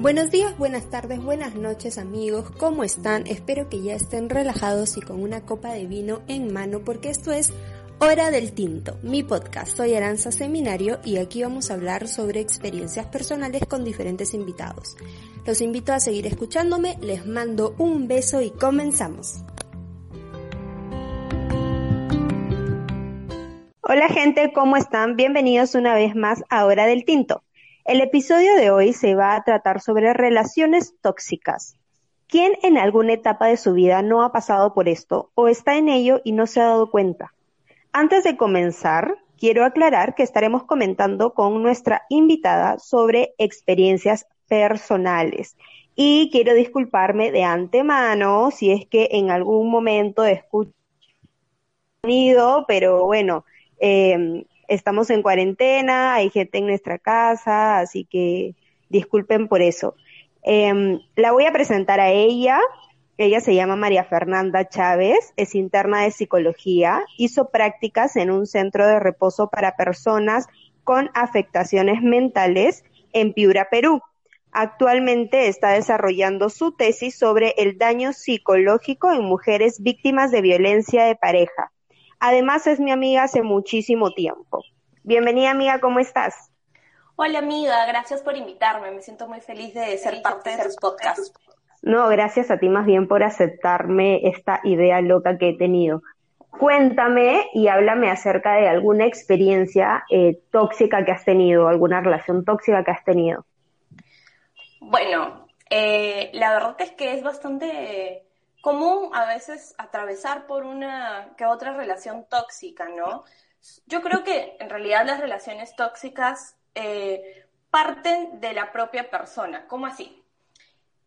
Buenos días, buenas tardes, buenas noches amigos, ¿cómo están? Espero que ya estén relajados y con una copa de vino en mano porque esto es Hora del Tinto, mi podcast. Soy Aranza Seminario y aquí vamos a hablar sobre experiencias personales con diferentes invitados. Los invito a seguir escuchándome, les mando un beso y comenzamos. Hola gente, ¿cómo están? Bienvenidos una vez más a Hora del Tinto. El episodio de hoy se va a tratar sobre relaciones tóxicas. ¿Quién en alguna etapa de su vida no ha pasado por esto o está en ello y no se ha dado cuenta? Antes de comenzar, quiero aclarar que estaremos comentando con nuestra invitada sobre experiencias personales. Y quiero disculparme de antemano si es que en algún momento escucho sonido, pero bueno, eh, estamos en cuarentena, hay gente en nuestra casa, así que disculpen por eso. Em, la voy a presentar a ella. Ella se llama María Fernanda Chávez, es interna de psicología, hizo prácticas en un centro de reposo para personas con afectaciones mentales en Piura, Perú. Actualmente está desarrollando su tesis sobre el daño psicológico en mujeres víctimas de violencia de pareja. Además es mi amiga hace muchísimo tiempo. Bienvenida amiga, ¿cómo estás? Hola amiga, gracias por invitarme. Me siento muy feliz de ser parte de tus podcasts. No, gracias a ti más bien por aceptarme esta idea loca que he tenido. Cuéntame y háblame acerca de alguna experiencia eh, tóxica que has tenido, alguna relación tóxica que has tenido. Bueno, eh, la verdad es que es bastante común a veces atravesar por una que otra relación tóxica, ¿no? Yo creo que en realidad las relaciones tóxicas eh, parten de la propia persona. ¿Cómo así?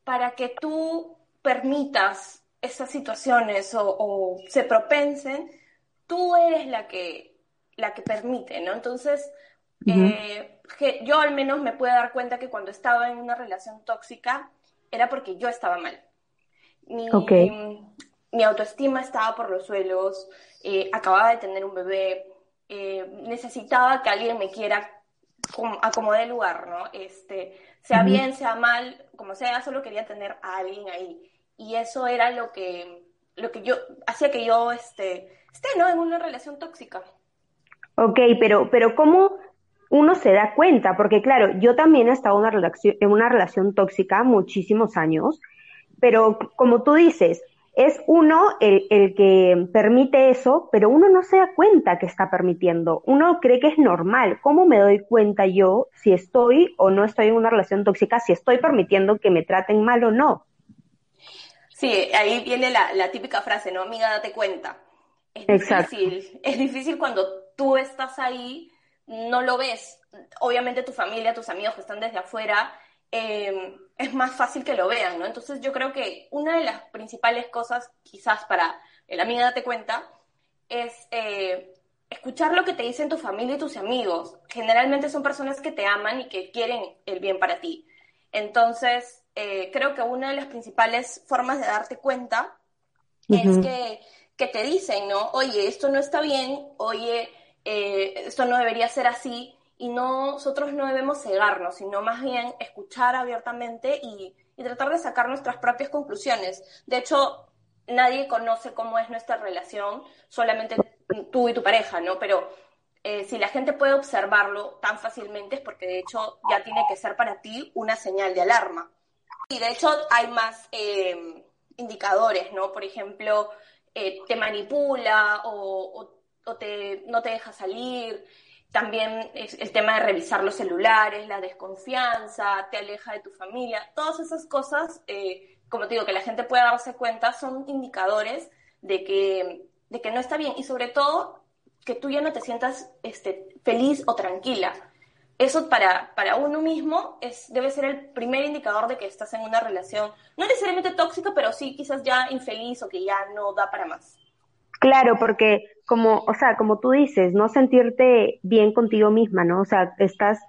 Para que tú permitas esas situaciones o, se propensen, tú eres la que, la que permite, ¿no? Entonces, eh, yo al menos me puedo dar cuenta que cuando estaba en una relación tóxica era porque yo estaba mal mi, autoestima estaba por los suelos, eh, acababa de tener un bebé, eh, necesitaba que alguien me quiera acomodar el lugar, ¿no? Este, sea bien, sea mal, como sea, solo quería tener a alguien ahí. Y eso era lo que, lo que yo, hacía que yo este, esté, ¿no? En una relación tóxica. Ok, pero, pero ¿cómo uno se da cuenta? Porque claro, yo también he estado una relación, en una relación tóxica muchísimos años pero como tú dices, es uno el, el, que permite eso, pero uno no se da cuenta que está permitiendo. Uno cree que es normal. ¿Cómo me doy cuenta yo si estoy o no estoy en una relación tóxica, si estoy permitiendo que me traten mal o no? Sí, ahí viene la, la típica frase, ¿no? Amiga, date cuenta. Es difícil, es difícil cuando tú estás ahí, no lo ves. Obviamente tu familia, tus amigos que están desde afuera, eh, es más fácil que lo vean, ¿no? Entonces yo creo que una de las principales cosas, quizás para el amigo date cuenta, es eh, escuchar lo que te dicen tu familia y tus amigos. Generalmente son personas que te aman y que quieren el bien para ti. Entonces, eh, creo que una de las principales formas de darte cuenta es que, que, te dicen, ¿no? Oye, esto no está bien, oye, esto no debería ser así, y nosotros no debemos cegarnos, sino más bien escuchar abiertamente y, tratar de sacar nuestras propias conclusiones. De hecho, nadie conoce cómo es nuestra relación, solamente tú y tu pareja, ¿no? Pero eh, si la gente puede observarlo tan fácilmente es porque de hecho ya tiene que ser para ti una señal de alarma. Y de hecho hay más eh, indicadores, ¿no? Por ejemplo, eh, te manipula o, o te, no te deja salir, también el tema de revisar los celulares, la desconfianza, te aleja de tu familia, todas esas cosas, eh, como te digo, que la gente pueda darse cuenta, son indicadores de que, de que no está bien y sobre todo que tú ya no te sientas este, feliz o tranquila. Eso para, para uno mismo es, debe ser el primer indicador de que estás en una relación, no necesariamente tóxica, pero sí quizás ya infeliz o que ya no da para más. Claro, porque como, o sea, como tú dices, no sentirte bien contigo misma, ¿no? O sea, estás,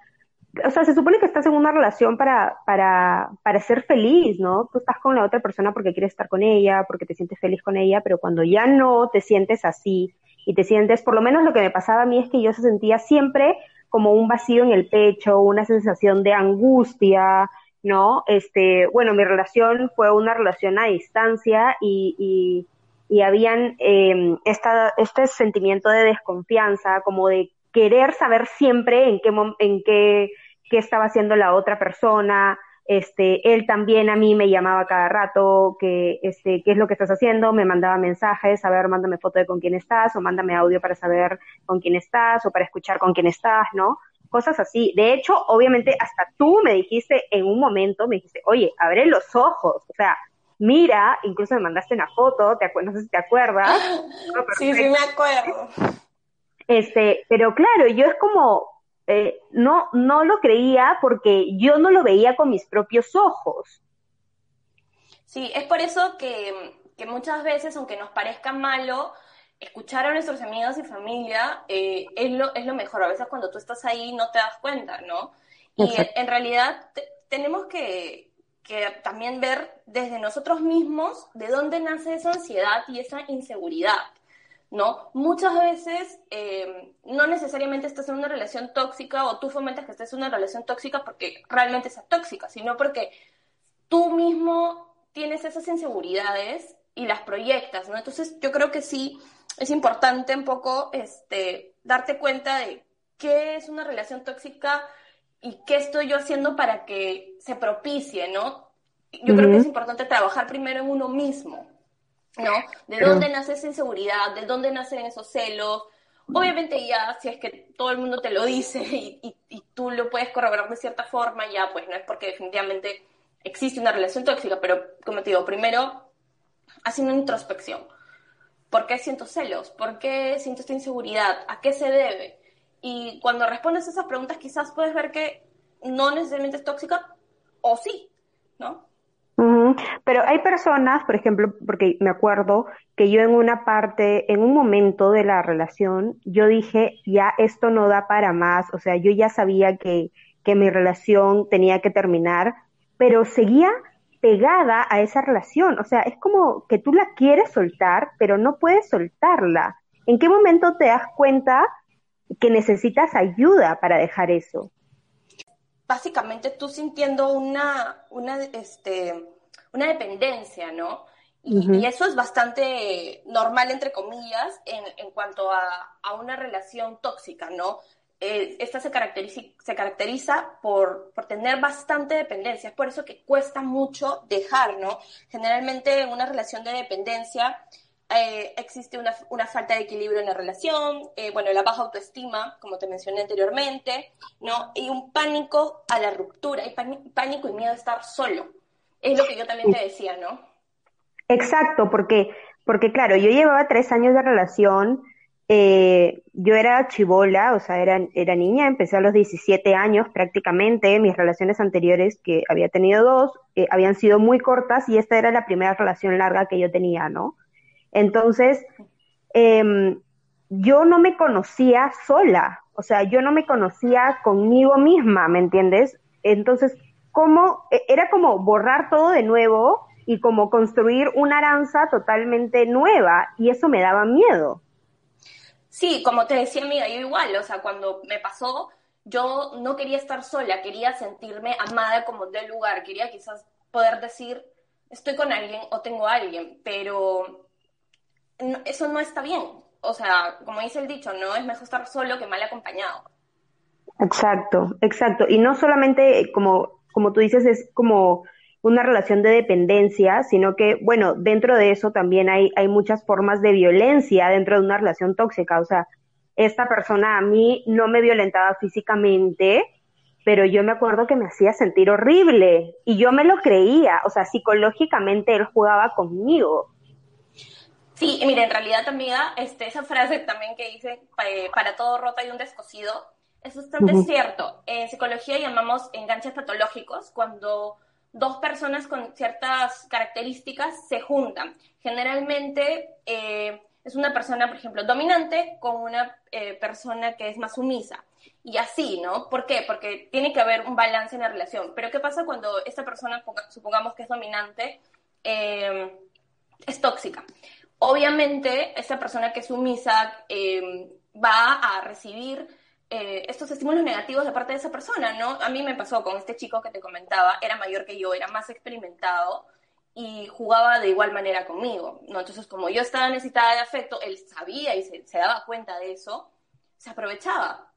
o sea, se supone que estás en una relación para, para, para ser feliz, ¿no? Tú estás con la otra persona porque quieres estar con ella, porque te sientes feliz con ella, pero cuando ya no te sientes así y te sientes, por lo menos lo que me pasaba a mí es que yo se sentía siempre como un vacío en el pecho, una sensación de angustia, ¿no? Este, bueno, mi relación fue una relación a distancia y, y, y habían eh, esta, este sentimiento de desconfianza, como de querer saber siempre en qué, en qué, qué estaba haciendo la otra persona, este, él también a mí me llamaba cada rato, que, este, qué es lo que estás haciendo, me mandaba mensajes, a ver, mándame foto de con quién estás, o mándame audio para saber con quién estás, o para escuchar con quién estás, ¿no? Cosas así. De hecho, obviamente, hasta tú me dijiste en un momento, me dijiste, oye, abre los ojos, o sea, mira, incluso me mandaste una foto, te no sé si te acuerdas. sí, sí me acuerdo. Este, pero claro, yo es como, eh, no, no lo creía porque yo no lo veía con mis propios ojos. Sí, es por eso que, muchas veces, aunque nos parezca malo, escuchar a nuestros amigos y familia eh, es, lo, es lo mejor. A veces cuando tú estás ahí no te das cuenta, ¿no? Y en, realidad tenemos que, que también ver desde nosotros mismos de dónde nace esa ansiedad y esa inseguridad. ¿no? Muchas veces eh, no necesariamente estás en una relación tóxica o tú fomentas que estés en una relación tóxica porque realmente sea tóxica, sino porque tú mismo tienes esas inseguridades y las proyectas, ¿no? Entonces yo creo que sí es importante un poco este, darte cuenta de qué es una relación tóxica y qué estoy yo haciendo para que se propicie, ¿no? Yo creo que es importante trabajar primero en uno mismo, ¿no? ¿De dónde nace esa inseguridad? ¿De dónde nacen esos celos? Obviamente ya, si es que todo el mundo te lo dice y, tú lo puedes corroborar de cierta forma, ya pues no es porque definitivamente existe una relación tóxica, pero como te digo, primero haciendo una introspección. ¿Por qué siento celos? ¿Por qué siento esta inseguridad? ¿A qué se debe? Y cuando respondes esas preguntas quizás puedes ver que no necesariamente es tóxica o sí, ¿no? Pero hay personas, por ejemplo, porque me acuerdo que yo en una parte, en un momento de la relación, yo dije, ya esto no da para más, o sea, yo ya sabía que, que mi relación tenía que terminar, pero seguía pegada a esa relación, o sea, es como que tú la quieres soltar, pero no puedes soltarla. ¿En qué momento te das cuenta que necesitas ayuda para dejar eso? básicamente tú sintiendo una, una, este, una dependencia, ¿no? Y, eso es bastante normal, entre comillas, en, en cuanto a, a, una relación tóxica, ¿no? Eh, esta se caracteriza, se caracteriza por, por, tener bastante dependencia, es por eso que cuesta mucho dejar, ¿no? Generalmente en una relación de dependencia eh, existe una, una, falta de equilibrio en la relación, eh, bueno, la baja autoestima, como te mencioné anteriormente, ¿no? Y un pánico a la ruptura, y pánico y miedo a estar solo. Es lo que yo también te decía, ¿no? Exacto, porque, porque claro, yo llevaba tres años de relación, eh, yo era chivola, o sea, era, era niña, empecé a los 17 años prácticamente, mis relaciones anteriores, que había tenido dos, habían sido muy cortas y esta era la primera relación larga que yo tenía, ¿no? Entonces, em, yo no me conocía sola, o sea, yo no me conocía conmigo misma, ¿me entiendes? Entonces, ¿cómo? E, era como borrar todo de nuevo y como construir una aranza totalmente nueva, y eso me daba miedo. Sí, como te decía amiga, yo igual, o sea, cuando me pasó, yo no quería estar sola, quería sentirme amada como del lugar, quería quizás poder decir, estoy con alguien o tengo a alguien, pero eso no está bien. O sea, como dice el dicho, no es mejor estar solo que mal acompañado. Exacto, exacto. Y no solamente, como, como tú dices, es como una relación de dependencia, sino que, bueno, dentro de eso también hay, hay muchas formas de violencia dentro de una relación tóxica. O sea, esta persona a mí no me violentaba físicamente, pero yo me acuerdo que me hacía sentir horrible y yo me lo creía. O sea, psicológicamente él jugaba conmigo. Sí, mire, en realidad, amiga, este, esa frase también que dice, eh, para todo roto hay un descosido, es bastante cierto. En psicología llamamos enganches patológicos cuando dos personas con ciertas características se juntan. Generalmente eh, es una persona, por ejemplo, dominante con una eh, persona que es más sumisa. Y así, ¿no? ¿Por qué? Porque tiene que haber un balance en la relación. Pero ¿qué pasa cuando esta persona, supongamos que es dominante, es tóxica? Obviamente esa persona que es sumisa em, va a recibir eh, estos estímulos negativos de parte de esa persona, ¿no? A mí me pasó con este chico que te comentaba, era mayor que yo, era más experimentado y jugaba de igual manera conmigo, ¿no? Entonces, como yo estaba necesitada de afecto, él sabía y se, daba cuenta de eso, se aprovechaba.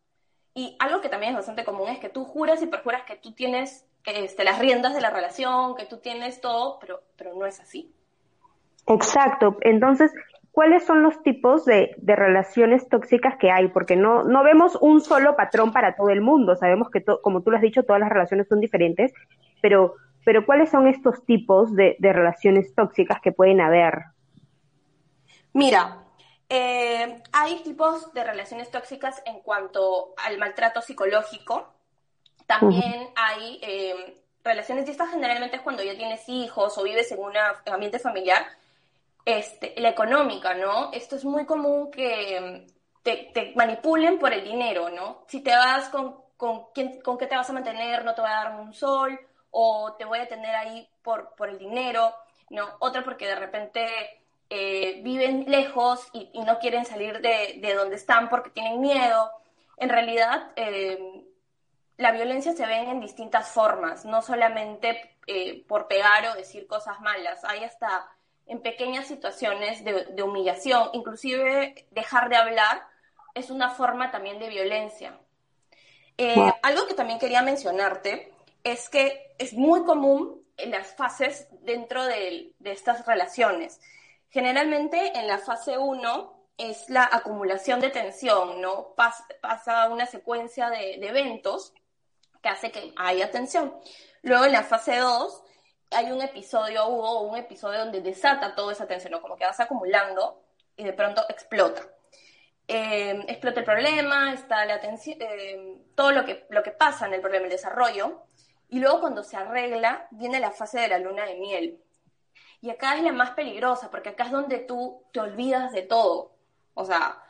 Y algo que también es bastante común es que tú juras y perjuras que tú tienes este, las riendas de la relación, que tú tienes todo, pero, pero no es así. Exacto. Entonces, cuáles son los tipos de, relaciones tóxicas que hay, porque no, no vemos un solo patrón para todo el mundo. Sabemos que, como tú lo has dicho, todas las relaciones son diferentes, pero, pero ¿cuáles son estos tipos de, relaciones tóxicas que pueden haber? Mira, eh, hay tipos de relaciones tóxicas en cuanto al maltrato psicológico. También hay eh, relaciones, y estas generalmente es cuando ya tienes hijos o vives en un ambiente familiar, este, la económica, ¿no? Esto es muy común que mm, te, manipulen por el dinero, ¿no? Si te vas con, con, quién, con qué te vas a mantener, no te voy a dar un sol, o te voy a tener ahí por, por el dinero, ¿no? Otra porque de repente eh, viven lejos y, no quieren salir de, de, donde están porque tienen miedo. En realidad, eh, la violencia se ve en distintas formas, no solamente eh, por pegar o decir cosas malas, hay hasta en pequeñas situaciones de, humillación, inclusive dejar de hablar es una forma también de violencia. Eh, algo que también quería mencionarte es que es muy común en las fases dentro de, estas relaciones. Generalmente en la fase 1 es la acumulación de tensión, ¿no? pasa una secuencia de, de, eventos que hace que haya tensión. Luego en la fase 2 hay un episodio, hubo un episodio donde desata toda esa tensión, ¿no? como que vas acumulando y de pronto explota. Eh, explota el problema, está la tensión, eh, todo lo que, lo que pasa en el problema, el desarrollo, y luego cuando se arregla, viene la fase de la luna de miel. Y acá es la más peligrosa, porque acá es donde tú te olvidas de todo. O sea,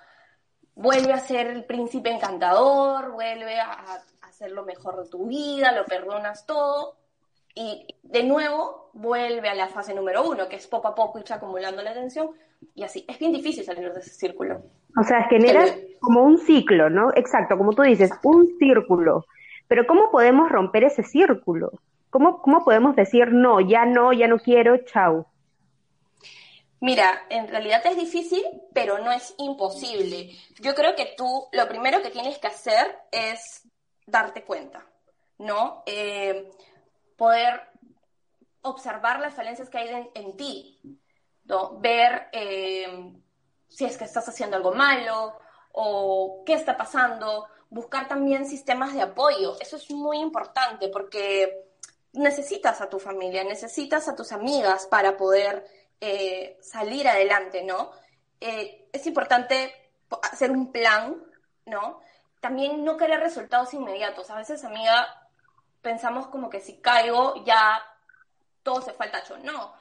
vuelve a ser el príncipe encantador, vuelve a, a hacer lo mejor de tu vida, lo perdonas todo, y de nuevo vuelve a la fase número uno, que es poco a poco ir acumulando la tensión y así. Es bien difícil salir de ese círculo. O sea, genera como un ciclo, ¿no? Exacto, como tú dices, un círculo. Pero ¿cómo podemos romper ese círculo? ¿Cómo, cómo podemos decir no, ya no, ya no quiero, chau? Mira, en realidad es difícil, pero no es imposible. Yo creo que tú lo primero que tienes que hacer es darte cuenta, ¿no? Eh, poder observar las falencias que hay en, ti, ¿no? ver eh, si es que estás haciendo algo malo o qué está pasando, buscar también sistemas de apoyo. Eso es muy importante porque necesitas a tu familia, necesitas a tus amigas para poder eh, salir adelante, ¿no? Eh, es importante hacer un plan, ¿no? También no querer resultados inmediatos. A veces, amiga, pensamos como que si caigo ya todo se falta al No,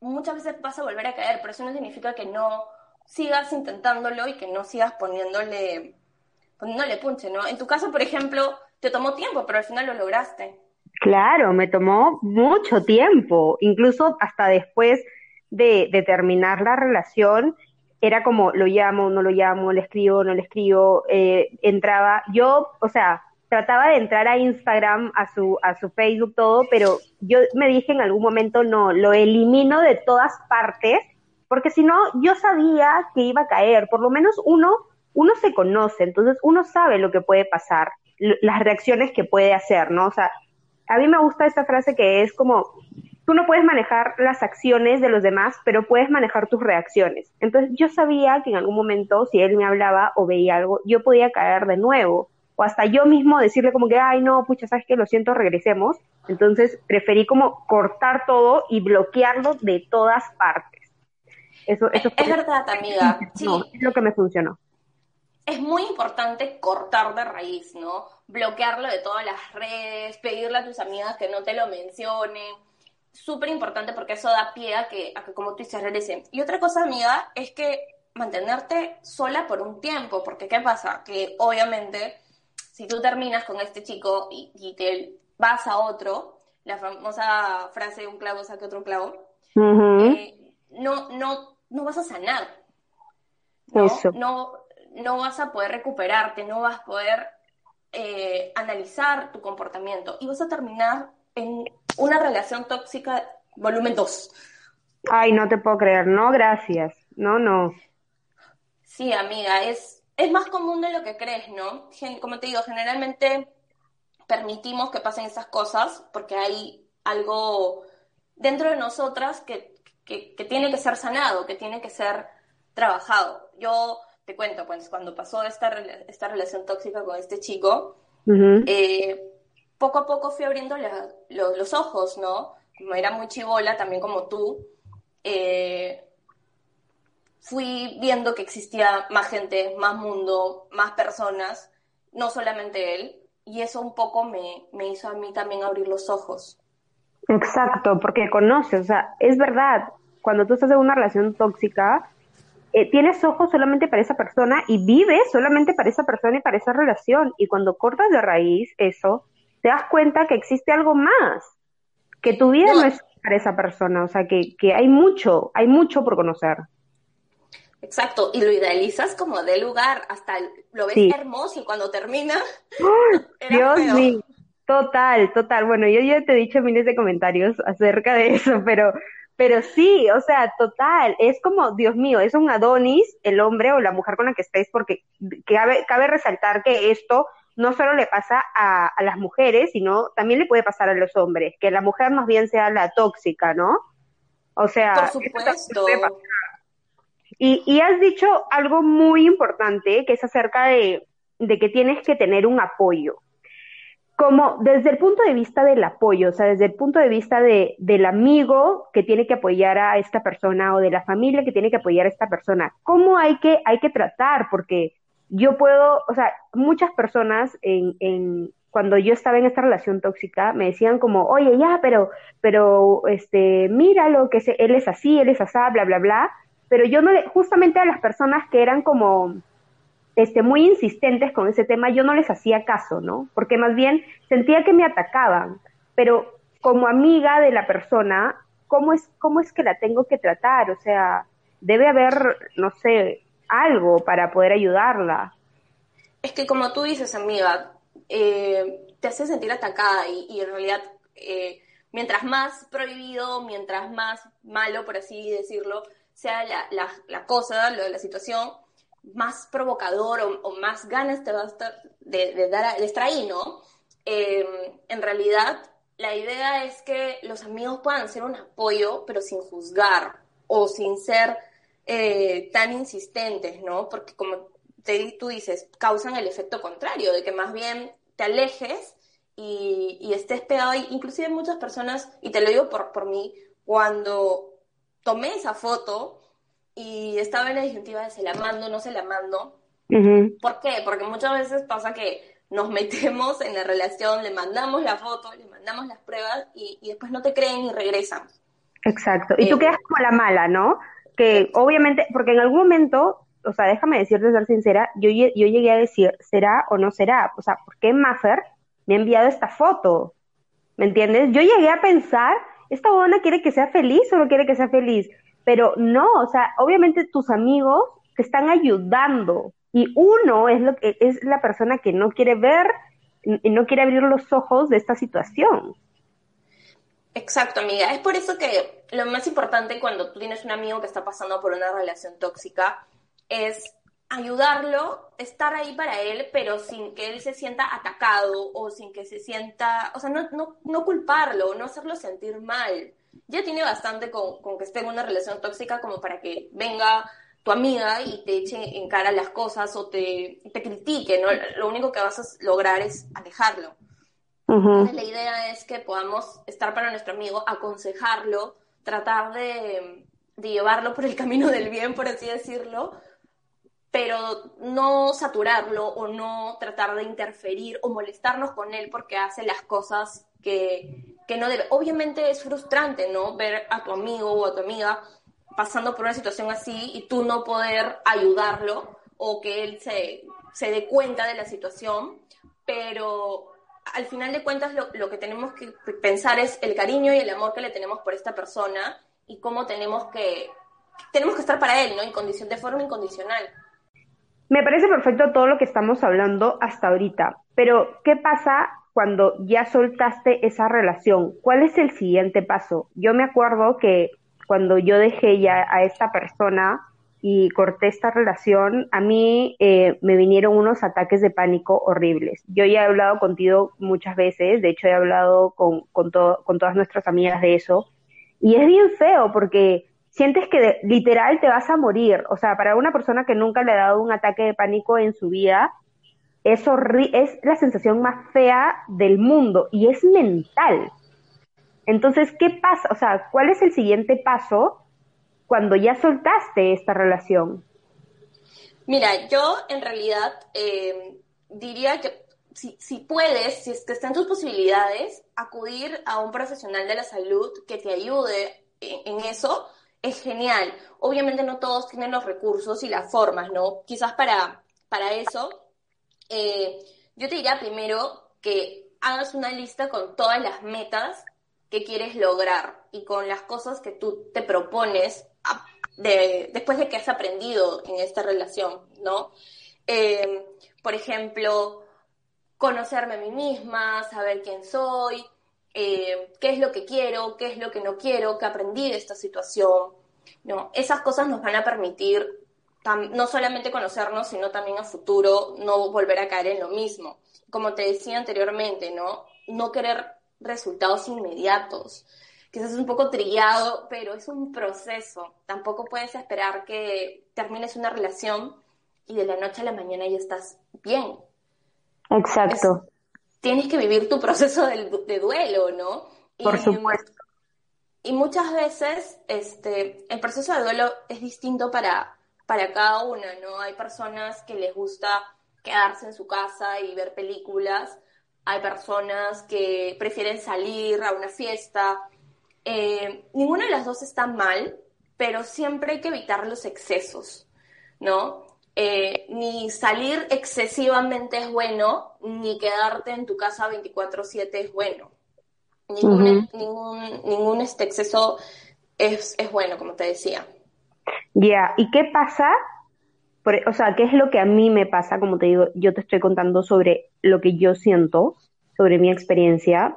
muchas veces vas a volver a caer, pero eso no significa que no sigas intentándolo y que no sigas poniéndole, poniéndole punche, ¿no? En tu caso, por ejemplo, te tomó tiempo, pero al final lo lograste. Claro, me tomó mucho tiempo, incluso hasta después de, de terminar la relación, era como lo llamo, no lo llamo, le escribo, no le escribo, eh, entraba, yo, o sea, trataba de entrar a Instagram, a su, a su Facebook, todo, pero yo me dije en algún momento, no, lo elimino de todas partes, porque si no, yo sabía que iba a caer, por lo menos uno, uno se conoce, entonces uno sabe lo que puede pasar, las reacciones que puede hacer, ¿no? O sea, a mí me gusta esta frase que es como, tú no puedes manejar las acciones de los demás, pero puedes manejar tus reacciones. Entonces yo sabía que en algún momento, si él me hablaba o veía algo, yo podía caer de nuevo o hasta yo mismo decirle como que, ay, no, pucha, sabes que lo siento, regresemos. Entonces preferí como cortar todo y bloquearlo de todas partes. Eso, eso es verdad, amiga. Sí. es lo que me funcionó. Es muy importante cortar de raíz, ¿no? Bloquearlo de todas las redes, pedirle a tus amigas que no te lo mencionen. Súper importante porque eso da pie a que, a que como tú dices, regresen. Y otra cosa, amiga, es que mantenerte sola por un tiempo, porque ¿qué pasa? Que obviamente si tú terminas con este chico y, te vas a otro, la famosa frase un clavo saque otro clavo, eh, no, no, no vas a sanar. ¿no? No, no vas a poder recuperarte, no vas a poder eh, analizar tu comportamiento y vas a terminar en una relación tóxica volumen 2. Ay, no te puedo creer, no, gracias. No, no. Sí, amiga, es, es más común de lo que crees, ¿no? Como te digo, generalmente permitimos que pasen esas cosas porque hay algo dentro de nosotras que, que, tiene que ser sanado, que tiene que ser trabajado. Yo te cuento, pues cuando pasó esta, esta relación tóxica con este chico, eh, poco a poco fui abriendo los ojos, ¿no? Como era muy chivola, también como tú, eh, fui viendo que existía más gente, más mundo, más personas, no solamente él, y eso un poco me, me hizo a mí también abrir los ojos. Exacto, porque conoces, o sea, es verdad, cuando tú estás en una relación tóxica, eh, tienes ojos solamente para esa persona y vives solamente para esa persona y para esa relación. Y cuando cortas de raíz eso, te das cuenta que existe algo más, que tu vida no, es para esa persona, o sea, que, que hay mucho, hay mucho por conocer. Exacto, y lo idealizas como de lugar, hasta lo ves hermoso y cuando termina. Dios mío, total, total. Bueno, yo ya te he dicho miles de comentarios acerca de eso, pero, pero sí, o sea, total, es como, Dios mío, es un Adonis, el hombre o la mujer con la que estés, porque cabe, cabe resaltar que esto no solo le pasa a, a, las mujeres, sino también le puede pasar a los hombres, que la mujer más bien sea la tóxica, ¿no? O sea, por supuesto. Y, y, has dicho algo muy importante, que es acerca de, de que tienes que tener un apoyo. Como desde el punto de vista del apoyo, o sea, desde el punto de vista de, del amigo que tiene que apoyar a esta persona o de la familia que tiene que apoyar a esta persona, ¿cómo hay que, hay que tratar? Porque yo puedo, o sea, muchas personas en, en, cuando yo estaba en esta relación tóxica me decían como, oye, ya, pero, pero, este, míralo, que se, él es así, él es así, bla, bla, bla, pero yo no le, justamente a las personas que eran como, este, muy insistentes con ese tema, yo no les hacía caso, ¿no? Porque más bien sentía que me atacaban, pero como amiga de la persona, ¿cómo es, cómo es que la tengo que tratar? O sea, debe haber, no sé, algo para poder ayudarla. Es que como tú dices, amiga, eh, te hace sentir atacada y, en realidad eh, mientras más prohibido, mientras más malo, por así decirlo, sea la, la, cosa, lo de la situación, más provocador o, más ganas te va a estar de, dar de estar ahí, ¿no? Em, en realidad, la idea es que los amigos puedan ser un apoyo, pero sin juzgar o sin ser eh, tan insistentes, ¿no? Porque como te, tú dices, causan el efecto contrario, de que más bien te alejes y, y estés pegado. Inclusive muchas personas, y te lo digo por, por mí, cuando tomé esa foto y estaba en la disyuntiva de se la mando, no se la mando. ¿Por qué? Porque muchas veces pasa que nos metemos en la relación, le mandamos la foto, le mandamos las pruebas y, y después no te creen y regresan. Exacto. Y tú eh, quedas como la mala, ¿no? que obviamente, porque en algún momento, o sea, déjame decirte, ser sincera, yo, yo llegué a decir, ¿será o no será? O sea, ¿por qué Maffer me ha enviado esta foto? ¿Me entiendes? Yo llegué a pensar, ¿esta buena quiere que sea feliz o no quiere que sea feliz? Pero no, o sea, obviamente tus amigos te están ayudando y uno es lo que es la persona que no quiere ver y no quiere abrir los ojos de esta situación. Exacto, amiga. Es por eso que lo más importante cuando tú tienes un amigo que está pasando por una relación tóxica es ayudarlo, estar ahí para él, pero sin que él se sienta atacado o sin que se sienta, o sea, no, no, no culparlo, no hacerlo sentir mal. Ya tiene bastante con, con, que esté en una relación tóxica como para que venga tu amiga y te eche en cara las cosas o te, te critique, ¿no? Lo único que vas a lograr es alejarlo la idea es que podamos estar para nuestro amigo, aconsejarlo, tratar de, llevarlo por el camino del bien, por así decirlo, pero no saturarlo o no tratar de interferir o molestarnos con él porque hace las cosas que, que no debe. Obviamente es frustrante, ¿no? Ver a tu amigo o a tu amiga pasando por una situación así y tú no poder ayudarlo o que él se, se dé cuenta de la situación, pero al final de cuentas lo, que tenemos que pensar es el cariño y el amor que le tenemos por esta persona y cómo tenemos que, tenemos que estar para él, ¿no? En condición, de forma incondicional. Me parece perfecto todo lo que estamos hablando hasta ahorita. Pero, ¿qué pasa cuando ya soltaste esa relación? ¿Cuál es el siguiente paso? Yo me acuerdo que cuando yo dejé ya a esta persona y corté esta relación, a mí eh, me vinieron unos ataques de pánico horribles. Yo ya he hablado contigo muchas veces, de hecho he hablado con, con, con todas nuestras amigas de eso, y es bien feo porque sientes que literal te vas a morir. O sea, para una persona que nunca le ha dado un ataque de pánico en su vida, es, es la sensación más fea del mundo y es mental. Entonces, ¿qué pasa? O sea, ¿cuál es el siguiente paso cuando ya soltaste esta relación? Mira, yo en realidad eh, diría que si, si, puedes, si es que están tus posibilidades, acudir a un profesional de la salud que te ayude en, eso es genial. Obviamente no todos tienen los recursos y las formas, ¿no? Quizás para, para eso, eh, yo te diría primero que hagas una lista con todas las metas que quieres lograr y con las cosas que tú te propones de, después de que has aprendido en esta relación, ¿no? Eh, por ejemplo, conocerme a mí misma, saber quién soy, eh, qué es lo que quiero, qué es lo que no quiero, qué aprendí de esta situación. ¿no? Esas cosas nos van a permitir no solamente conocernos, sino también a futuro no volver a caer en lo mismo. Como te decía anteriormente, ¿no? No querer resultados inmediatos. Quizás es un poco trillado, pero es un proceso. Tampoco puedes esperar que termines una relación y de la noche a la mañana ya estás bien. Exacto. Tienes que vivir tu proceso de, duelo, ¿no? Por supuesto. Y muchas veces este, el proceso de duelo es distinto para, para cada una, ¿no? Hay personas que les gusta quedarse en su casa y ver películas hay personas que prefieren salir a una fiesta. Eh, ninguna de las dos está mal, pero siempre hay que evitar los excesos, ¿no? Eh, ni salir excesivamente es bueno, ni quedarte en tu casa 24/7 es bueno. Ningún, ningún, ningún este exceso es, es bueno, como te decía. Ya, ¿y qué pasa o sea, ¿qué es lo que a mí me pasa? Como te digo, yo te estoy contando sobre lo que yo siento, sobre mi experiencia.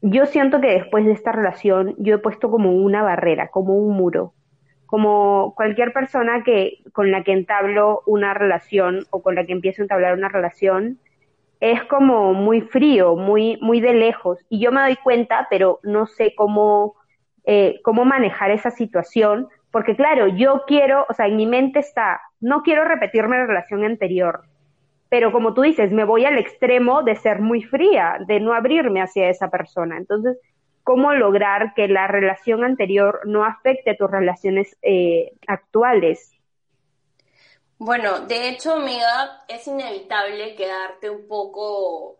Yo siento que después de esta relación yo he puesto como una barrera, como un muro. Como cualquier persona que con la que entablo una relación o con la que empiezo a entablar una relación, es como muy frío, muy, muy de lejos. Y yo me doy cuenta, pero no sé cómo, eh, cómo manejar esa situación porque claro, yo quiero, o sea, en mi mente está, no quiero repetirme la relación anterior, pero como tú dices, me voy al extremo de ser muy fría, de no abrirme hacia esa persona. Entonces, ¿cómo lograr que la relación anterior no afecte tus relaciones eh, actuales? Bueno, de hecho, amiga, es inevitable quedarte un poco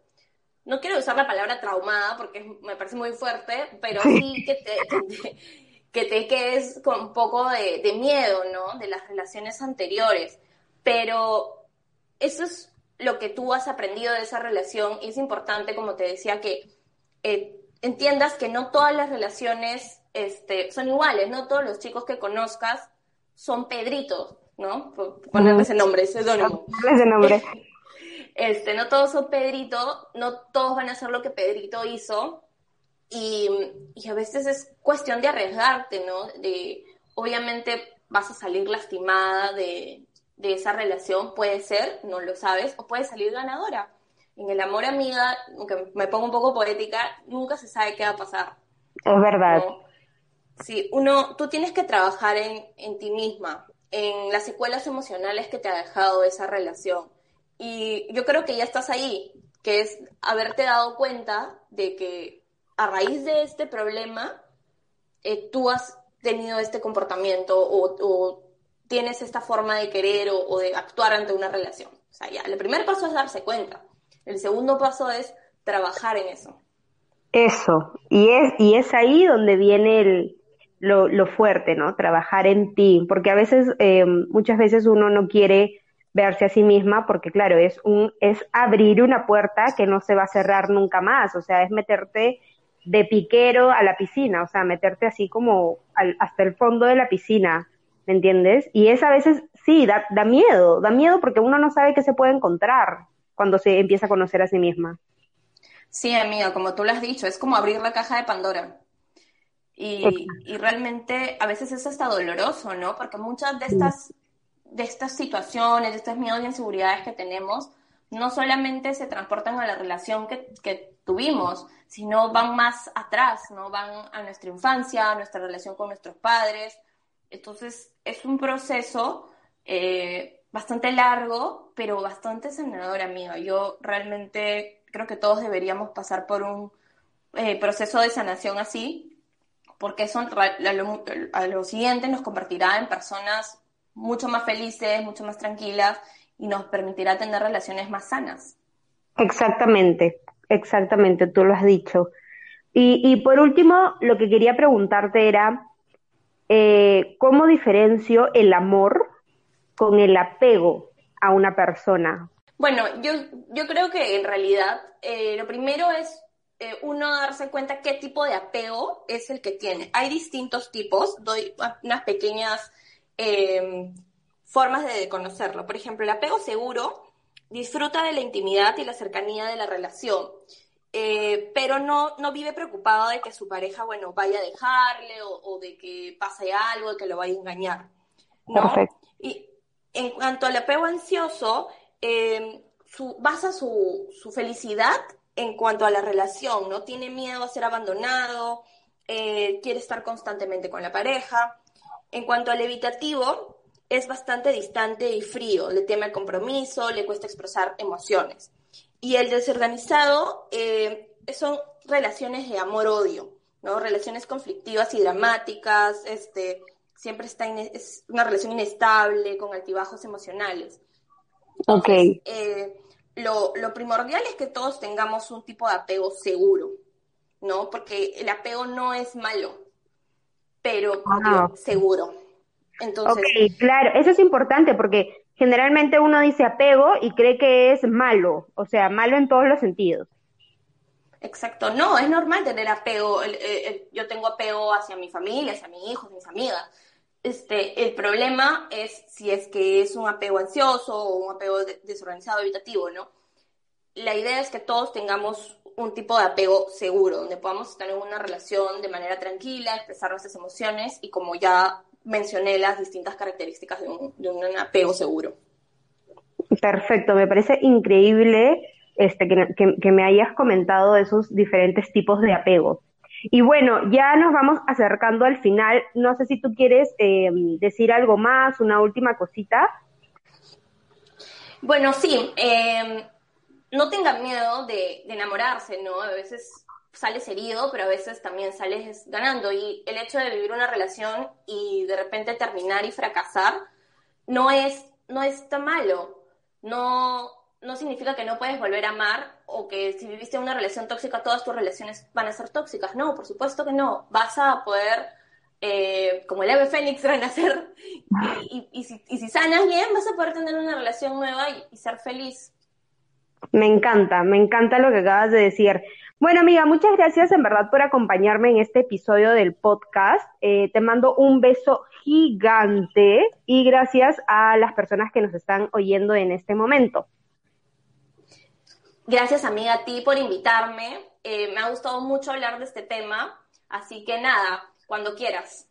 no quiero usar la palabra traumada porque me parece muy fuerte, pero sí que te, que te quedes con un poco de, miedo, ¿no? De las relaciones anteriores. Pero eso es lo que tú has aprendido de esa relación y es importante, como te decía, que eh, entiendas que no todas las relaciones este, son iguales, no todos los chicos que conozcas son Pedritos, ¿no? Ponerle ese nombre, ese seudónimo. Ese nombre. Este, no todos son Pedrito, no todos van a hacer lo que Pedrito hizo, y, a veces es cuestión de arriesgarte, ¿no? De, obviamente vas a salir lastimada de, esa relación, puede ser, no lo sabes, o puedes salir ganadora. En el amor amiga, aunque me pongo un poco poética, nunca se sabe qué va a pasar. Es verdad. Sí, uno, tú tienes que trabajar en, en ti misma, en las secuelas emocionales que te ha dejado esa relación. Y yo creo que ya estás ahí, que es haberte dado cuenta de que a raíz de este problema, eh, tú has tenido este comportamiento o, tienes esta forma de querer o, de actuar ante una relación. O sea, ya, el primer paso es darse cuenta. El segundo paso es trabajar en eso. Eso, y es, y es ahí donde viene el, lo, fuerte, ¿no? Trabajar en ti, porque a veces, eh, muchas veces uno no quiere verse a sí misma, porque claro, es un, es abrir una puerta que no se va a cerrar nunca más, o sea, es meterte de piquero a la piscina, o sea, meterte así como hasta el fondo de la piscina, ¿me entiendes? Y es a veces, sí, da, da, miedo, da miedo porque uno no sabe qué se puede encontrar cuando se empieza a conocer a sí misma. Sí, amiga, como tú lo has dicho, es como abrir la caja de Pandora. Y, y, realmente a veces es hasta doloroso, ¿no? Porque muchas de estas, de estas situaciones, de estos miedos y inseguridades que tenemos, no solamente se transportan a la relación que, que tuvimos, sino van más atrás, ¿no? Van a nuestra infancia, a nuestra relación con nuestros padres. Entonces, es un proceso eh, bastante largo, pero bastante sanador, amiga. Yo realmente creo que todos deberíamos pasar por un eh, proceso de sanación así, porque eso a lo siguiente nos convertirá en personas mucho más felices, mucho más tranquilas y nos permitirá tener relaciones más sanas. Exactamente, exactamente, tú lo has dicho. Y, y por último, lo que quería preguntarte era, eh, ¿cómo diferencio el amor con el apego a una persona? Bueno, yo, yo creo que en realidad eh, lo primero es eh, uno darse cuenta qué tipo de apego es el que tiene. Hay distintos tipos, doy unas pequeñas em, formas de conocerlo. Por ejemplo, el apego seguro disfruta de la intimidad y la cercanía de la relación, eh, pero no, no vive preocupado de que su pareja, bueno, vaya a dejarle o, de que pase algo, de que lo vaya a engañar. ¿no? Y, en cuanto al apego ansioso, em, su, basa su, su, felicidad en cuanto a la relación, ¿no? Tiene miedo a ser abandonado, eh, quiere estar constantemente con la pareja. En cuanto al evitativo, es bastante distante y frío, le teme el compromiso, le cuesta expresar emociones. Y el desorganizado em, son relaciones de amor-odio, ¿no? Relaciones conflictivas y dramáticas, este, siempre está es una relación inestable, con altibajos emocionales. ok. Eh, lo, primordial es que todos tengamos un tipo de apego seguro, ¿no? Porque el apego no es malo, pero ah. seguro. Entonces, ok, claro, eso es importante porque generalmente uno dice apego y cree que es malo, o sea, malo en todos los sentidos. Exacto, no, es normal tener apego. yo tengo apego hacia mi familia, hacia mis hijos, mis amigas. Este, el problema es si es que es un apego ansioso o un apego desorganizado, evitativo, ¿no? La idea es que todos tengamos un tipo de apego seguro, donde podamos estar en una relación de manera tranquila, expresar nuestras emociones y como ya mencioné las distintas características de un, de un apego seguro. Perfecto, me parece increíble este, que, que, que, me hayas comentado esos diferentes tipos de apego. Y bueno, ya nos vamos acercando al final. No sé si tú quieres eh, decir algo más, una última cosita. Bueno, sí. Eh, no tengan miedo de, enamorarse, ¿no? A veces sales herido, pero a veces también sales ganando. Y el hecho de vivir una relación y de repente terminar y fracasar no es, no es tan malo. No, no significa que no puedes volver a amar o que si viviste una relación tóxica todas tus relaciones van a ser tóxicas. No, por supuesto que no. Vas a poder, eh, como el ave fénix, renacer y, y, si, y, si, sanas bien vas a poder tener una relación nueva y, ser feliz. Me encanta, me encanta lo que acabas de decir. Bueno, amiga, muchas gracias en verdad por acompañarme en este episodio del podcast. Eh, te mando un beso gigante y gracias a las personas que nos están oyendo en este momento. Gracias, amiga, a ti por invitarme. Eh, me ha gustado mucho hablar de este tema, así que nada, cuando quieras.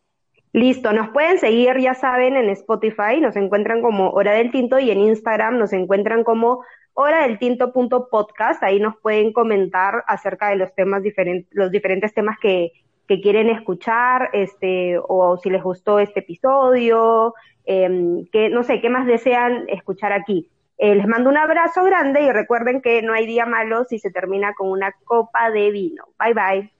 Listo, nos pueden seguir, ya saben, en Spotify, nos encuentran como Hora del Tinto y en Instagram nos encuentran como hora del tinto.podcast, ahí nos pueden comentar acerca de los temas diferentes, los diferentes temas que, quieren escuchar, este, o si les gustó este episodio, eh, que no sé, qué más desean escuchar aquí. Eh, les mando un abrazo grande y recuerden que no hay día malo si se termina con una copa de vino. Bye bye.